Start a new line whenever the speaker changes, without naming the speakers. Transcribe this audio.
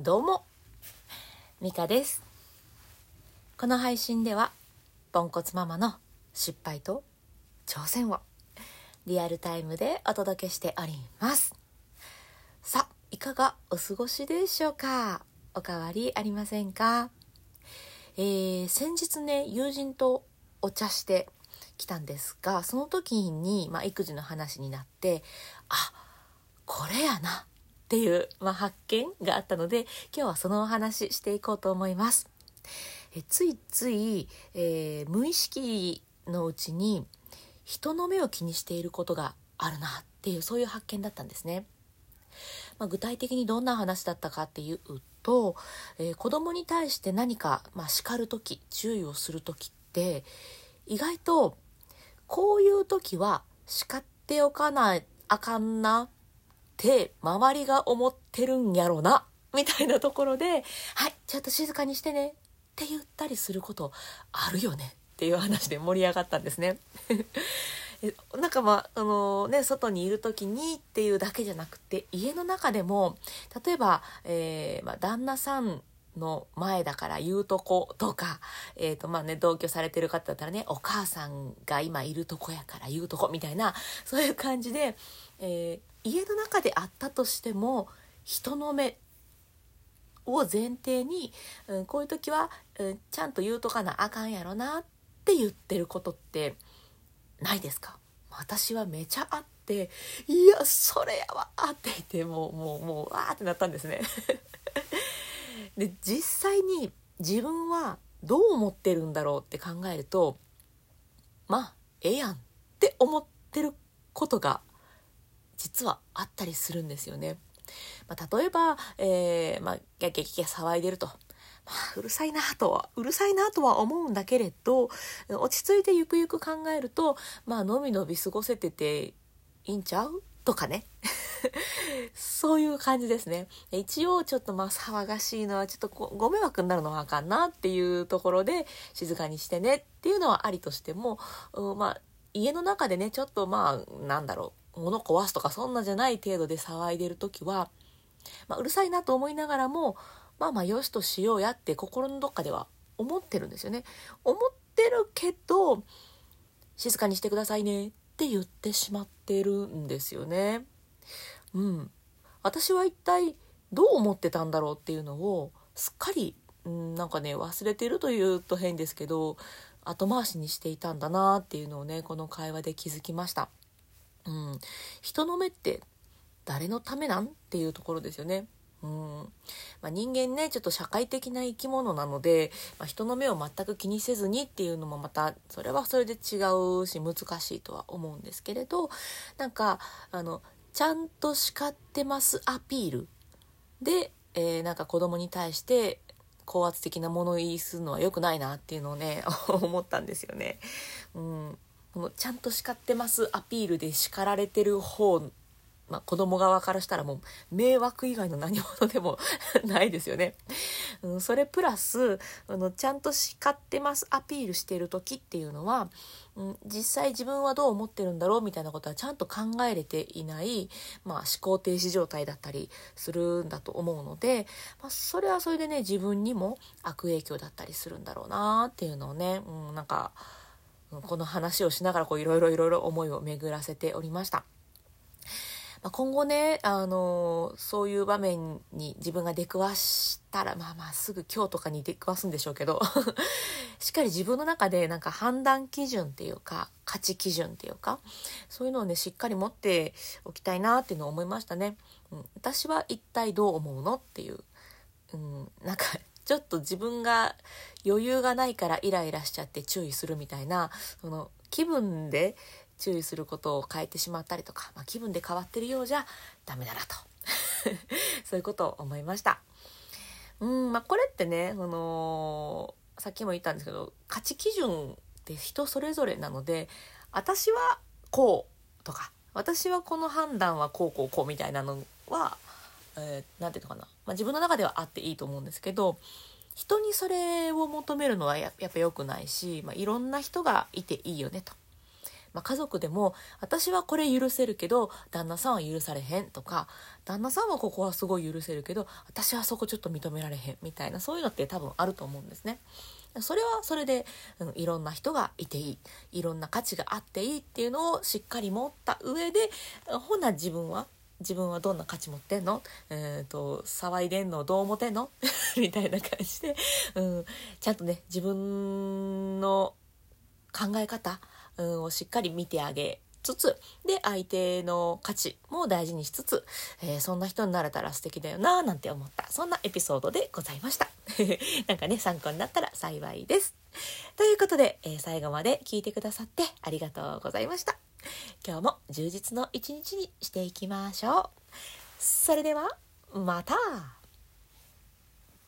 どうも、ミカです。この配信では、ポンコツママの失敗と挑戦をリアルタイムでお届けしております。さあ、いかがお過ごしでしょうか？おかわりありませんか？えー、先日ね、友人とお茶してきたんですが、その時に、まあ、育児の話になって、あ、これやなっていう、まあ、発見があったので今日はそのお話ししていこうと思います。えついつい、えー無意識のうちに人の目を気にしていることがあるなっていうそういう発見だったんですね。まあ、具体的にどんな話だったかっていうと、えー子供に対して何か、まあ、叱る時注意をする時って意外とこういう時は叱っておかないあかんなって周りが思ってるんやろなみたいなところで「はいちょっと静かにしてね」って言ったりすることあるよねっていう話で盛り上がったんですね。なんかまああのね外にいる時にっていうだけじゃなくて家の中でも例えば、えーまあ、旦那さんの前だから言うとことか、えーとまあね、同居されてる方だったらねお母さんが今いるとこやから言うとこみたいなそういう感じで、えー家の中であったとしても人の目を前提に、うん、こういう時は、うん、ちゃんと言うとかなあかんやろなって言ってることってないですか？私はめちゃあって「いやそれやわ」って言ってもうもうもうわーってなったんですね。で実際に自分はどう思ってるんだろうって考えるとまあええやんって思ってることが実はあったりするんですよね。まあ、例えば、えーまあ、ギャギャギャ騒いでると。まあ、うるさいなとは、うるさいなとは思うんだけれど、落ち着いてゆくゆく考えると、まあ、のびのび過ごせてていいんちゃう？とかね。そういう感じですね。一応ちょっとまあ騒がしいのはちょっとご迷惑になるのはあかんなっていうところで静かにしてねっていうのはありとしても、うんまあ家の中でねちょっとまあなんだろう物壊すとかそんなじゃない程度で騒いでる時は、まあ、うるさいなと思いながらもまあまあよしとしようやって心のどっかでは思ってるんですよね。思ってるけど静かにしてくださいねって言ってしまってるんですよね。うん、私は一体どう思ってたんだろうっていうのをすっかり、うん、なんかね忘れてるというと変ですけど後回しにしていたんだなっていうのをねこの会話で気づきました。うん、人の目って誰のためなんっていうところですよね。うんまあ、人間ねちょっと社会的な生き物なので、まあ、人の目を全く気にせずにっていうのもまたそれはそれで違うし難しいとは思うんですけれどなんかあのちゃんと叱ってますアピールで、えーなんか子供に対して高圧的な物言いするのは良くないなっていうのをね 思ったんですよね。うん、このちゃんと叱ってますアピールで叱られてる方まあ、子供側からしたらもう迷惑以外の何者でも ないですよね。うん、それプラスあのちゃんと叱ってますアピールしてる時っていうのは、うん、実際自分はどう思ってるんだろうみたいなことはちゃんと考えれていない、まあ、思考停止状態だったりするんだと思うので、まあ、それはそれでね自分にも悪影響だったりするんだろうなっていうのをね、うん、なんかうんこの話をしながらいろいろいろいろ思いを巡らせておりました。まあ、今後ね、あのそういう場面に自分が出くわしたら、まあまあすぐ今日とかに出くわすんでしょうけど、しっかり自分の中でなんか判断基準っていうか、価値基準っていうか、そういうのをね、しっかり持っておきたいなっていうのを思いましたね。うん、私は一体どう思うのっていう、うん、なんか、ちょっと自分が余裕がないからイライラしちゃって注意するみたいな、その気分で注意することを変えてしまったりとか、まあ、気分で変わってるようじゃダメだなと そういうことを思いましたうんまあこれってね、あのーさっきも言ったんですけど価値基準って人それぞれなので私はこうとか私はこの判断はこうこうこうみたいなのは何、えーていうのかな、まあ、自分の中ではあっていいと思うんですけど人にそれを求めるのはややっぱ良くないし、まあ、いろんな人がいていいよねと。まあ、家族でも私はこれ許せるけど旦那さんは許されへんとか旦那さんはここはすごい許せるけど私はそこちょっと認められへんみたいなそういうのって多分あると思うんですね。それはそれで、うん、いろんな人がいていいいろんな価値があっていいっていうのをしっかり持った上でほな自分は自分はどんな価値持ってんの？えっ、ー、と騒いでんの？どう思ってんの？みたいな感じで、うん、ちゃんとね自分の考え方、うん、をしっかり見てあげつつで相手の価値も大事にしつつ、えー、そんな人になれたら素敵だよななんて思った。そんなエピソードでございました。なんかね参考になったら幸いです。ということで、えー、最後まで聞いてくださってありがとうございました。今日も充実の一日にしていきましょう。それでは、また。